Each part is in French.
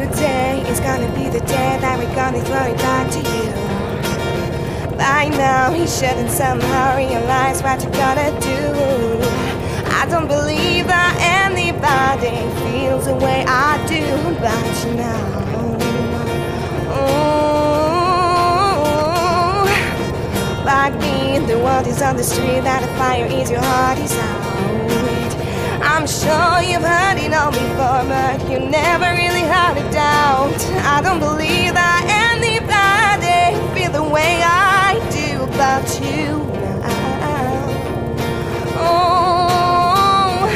today is gonna be the day that we're gonna throw it back to you. By now, he shouldn't somehow realize what you're gonna do. I don't believe that anybody feels the way I do about you now. Ooh. Like me, the world is on the street that a fire is your heart is out. I'm sure you've heard it all before, but you never really had a doubt. I don't believe that anybody feel the way I do about you now. Oh,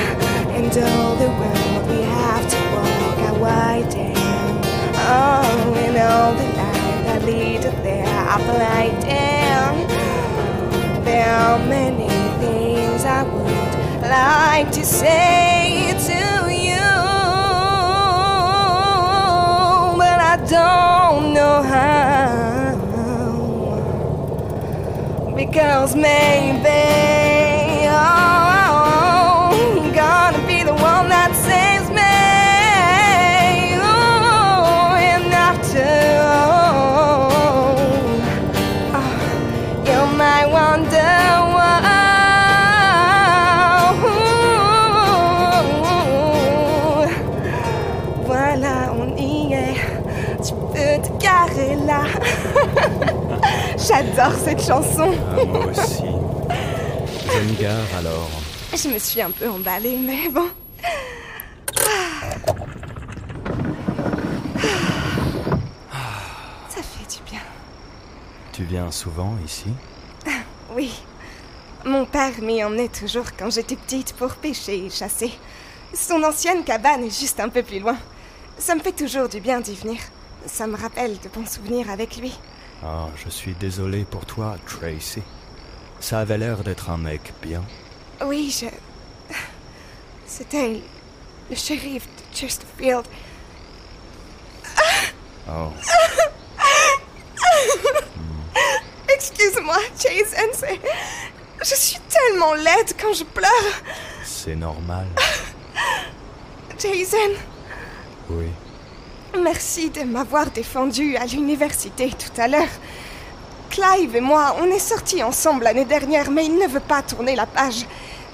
and all the world we have to walk a wide down. Oh, and all the light that lead there, I fly like to say to you, but I don't know how. Because maybe oh, là. J'adore cette chanson. Ah, moi aussi. Gare alors. Je me suis un peu emballée, mais bon. Ça fait du bien. Tu viens souvent ici? Oui. Mon père m'y emmenait toujours quand j'étais petite pour pêcher et chasser. Son ancienne cabane est juste un peu plus loin. Ça me fait toujours du bien d'y venir. Ça me rappelle de bons souvenirs avec lui. Ah, je suis désolé pour toi, Tracy. Ça avait l'air d'être un mec bien. Oui, je. C'était le shérif de Chesterfield. Oh, Excuse-moi, Jason, c'est. Je suis tellement laide quand je pleure. c'est normal. Jason, Oui. Merci de m'avoir défendu à l'université tout à l'heure. Clive et moi, on est sortis ensemble l'année dernière, mais il ne veut pas tourner la page.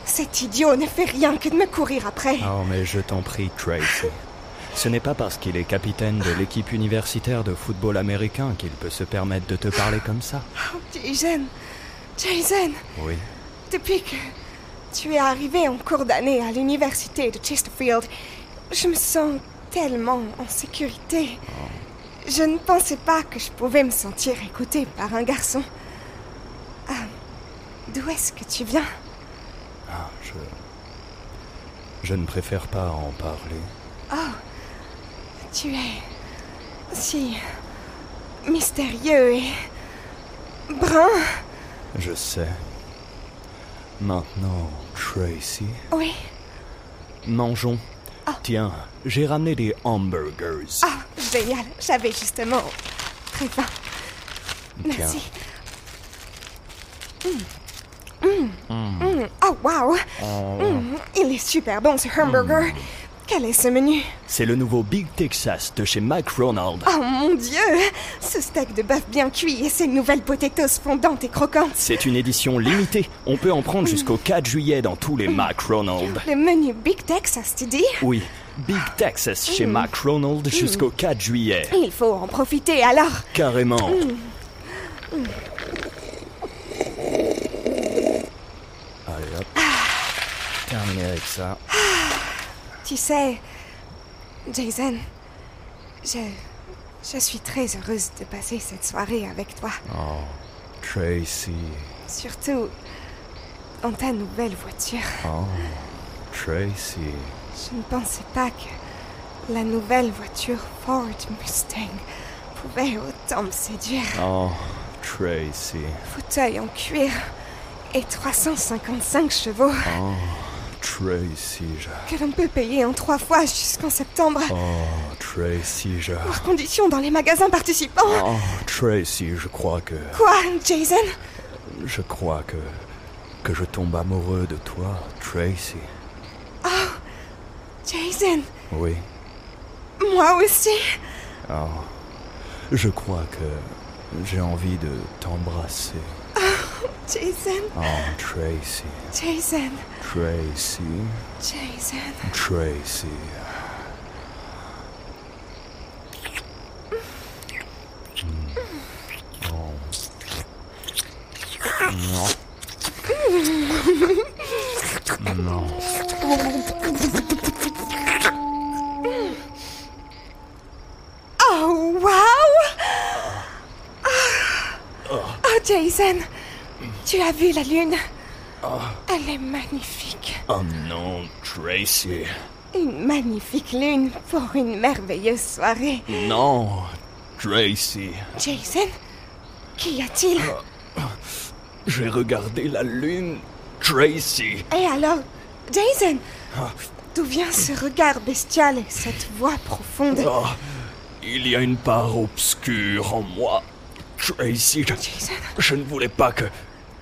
Cet idiot ne fait rien que de me courir après. Oh, mais je t'en prie, Tracy. Ce n'est pas parce qu'il est capitaine de l'équipe universitaire de football américain qu'il peut se permettre de te parler comme ça. Oh, Jason, Jason, Oui. depuis que tu es arrivé en cours d'année à l'université de Chesterfield, je me sens tellement en sécurité. Je ne pensais pas que je pouvais me sentir écoutée par un garçon. Ah, D'où est-ce que tu viens? Ah, je. Je ne préfère pas en parler. Oh, tu es si mystérieux et brun. Je sais. Maintenant, Tracy, Oui. mangeons. Tiens, j'ai ramené des hamburgers. Ah, génial. J'avais justement très faim. Tiens. Merci. Mm. Mm. Mm. Oh, wow. Il est super bon ce hamburger. Quel est ce menu C'est le nouveau Big Texas de chez McDonald's. Oh mon dieu Ce steak de bœuf bien cuit et ces nouvelles potatoes fondantes et croquantes. C'est une édition limitée. On peut en prendre jusqu'au 4 juillet dans tous les McDonald's. Le menu Big Texas, tu dis Oui, Big Texas chez McDonald's jusqu'au 4 juillet. Il faut en profiter alors. Carrément. Allez hop. Terminé avec ça. Tu sais, Jason, je, je suis très heureuse de passer cette soirée avec toi. Oh, Tracy. Surtout dans ta nouvelle voiture. Oh, Tracy. Je ne pensais pas que la nouvelle voiture Ford Mustang pouvait autant me séduire. Oh, Tracy. Fauteuil en cuir et 355 chevaux Oh, Tracy, que l'on peut payer en trois fois jusqu'en septembre. Oh, Tracy. Hors condition dans les magasins participants. Oh, Tracy, je crois que... Quoi, Jason? Je crois que... Que je tombe amoureux de toi, Tracy. Jason, Oui. moi aussi. Oh, je crois que j'ai envie de t'embrasser. Jason, Oh, Tracy. Jason, Tracy. Jason. Tracy. Non. Oh, wow! Oh, oh Jason, tu as vu la lune? Elle est magnifique. Oh non, Tracy. Une magnifique lune pour une merveilleuse soirée. Non, Tracy. Jason, qu'y a-t-il? J'ai regardé la lune, Tracy. Et alors, Jason, d'où vient ce regard bestial et cette voix profonde? Oh, il y a une part obscure en moi. Tracy, je, Jason, je ne voulais pas que,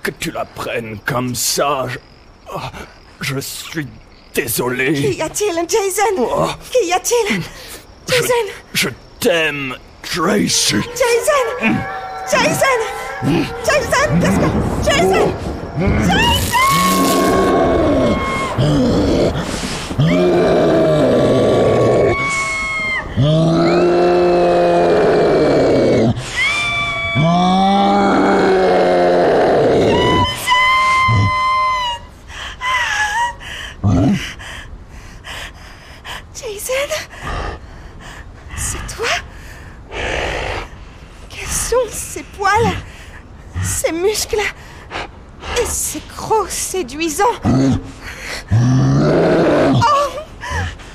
que tu la prennes comme ça. Je, oh, je suis désolé. qu'y a-t-il, Jason? Oh, Qu'y a-t-il? Jason, je t'aime, Tracy. Jason, Jason, Jason, qu'est-ce que... Jason, Jason! Jason C'est toi Quels sont ces poils Ces muscles Et ces crocs Oh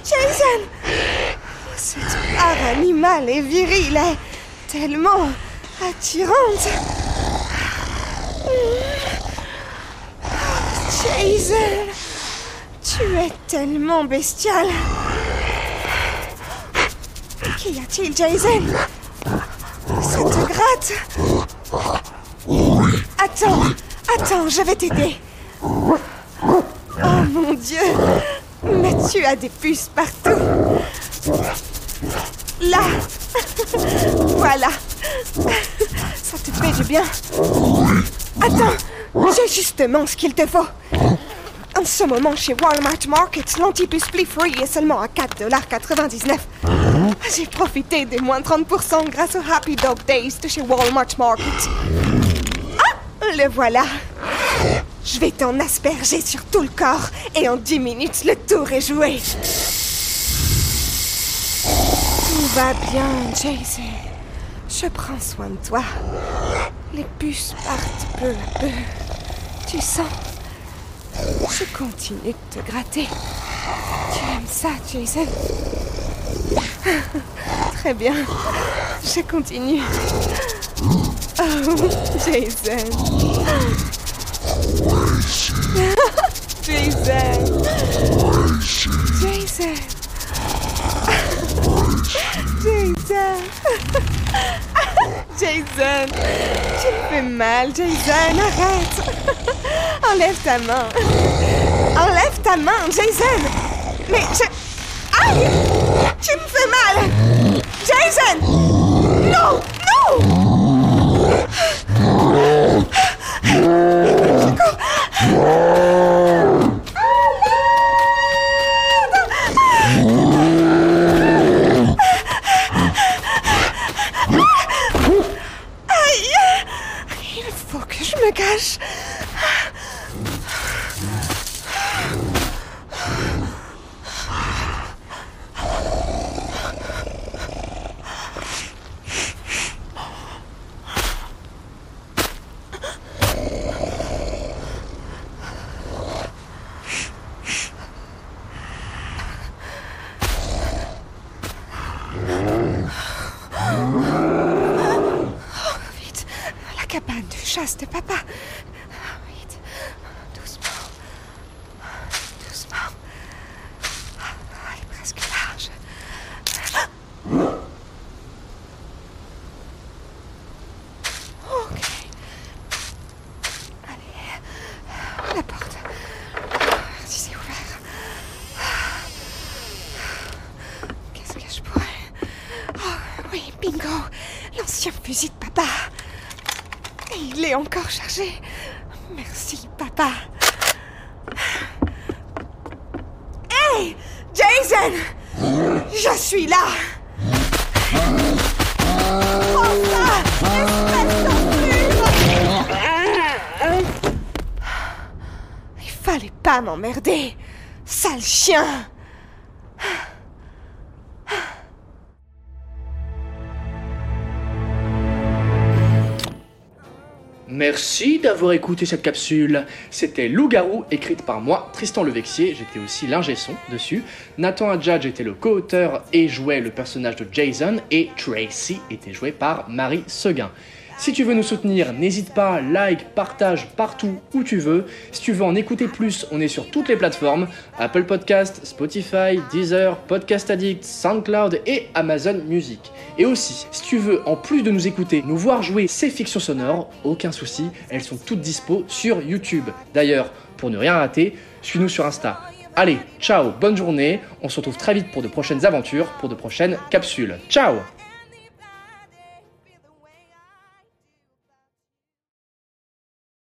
Jason. Cette part animale et virile est tellement attirante. Jason Tu es tellement bestial. Qu'y a-t-il, Jason? Ça te gratte. Attends, attends, je vais t'aider. Oh mon Dieu Tu as des puces partout Là Voilà Ça te fait du bien Attends, j'ai justement ce qu'il te faut. En ce moment, chez Walmart Market, l'antipuce Flea Free est seulement à 4,99$. J'ai profité des moins 30% grâce au Happy Dog Days de chez Walmart Market. Ah, le voilà. Je vais t'en asperger sur tout le corps et en 10 minutes, le tour est joué. Tout va bien, Jason. Je prends soin de toi. Les puces partent peu à peu. Tu sens? Je continue de te gratter. Tu aimes ça, Jason? Très bien. Je continue. Oh, Jason. Jason. Jason. Jason. Jason. Tu me fais mal, Jason. Arrête. Enlève ta main. Enlève ta main, Jason. Mais je... Aïe Tu me fais mal Jason Non Non Aïe Il faut que je me cache. Vite, la cabane de de papa. Vite, doucement. Doucement. Elle est presque large. Ok. Allez, la porte. Si c'est ouvert. Qu'est-ce que je pourrais... Oh, oui, bingo L'ancien fusil de papa encore chargé pas. Hey, Jason. Je suis là. Il fallait pas m'emmerder, sale chien Merci d'avoir écouté cette capsule. C'était Loup-garou, écrite par moi, Tristan Levexier, j'étais aussi l'ingé son dessus. Nathan Adjadj était le co-auteur et jouait le personnage de Jason, et Tracy était jouée par Marie Seguin. Si tu veux nous soutenir, n'hésite pas, like, partage partout où tu veux. Si tu veux en écouter plus, on est sur toutes les plateformes Apple Podcast, Spotify, Deezer, Podcast Addict, SoundCloud et Amazon Music. Et aussi, si tu veux, en plus de nous écouter, nous voir jouer ces fictions sonores, aucun souci, elles sont toutes dispo sur YouTube. D'ailleurs, pour ne rien rater, suis-nous sur Insta. Allez, ciao, bonne journée, on se retrouve très vite pour de prochaines aventures, pour de prochaines capsules. Ciao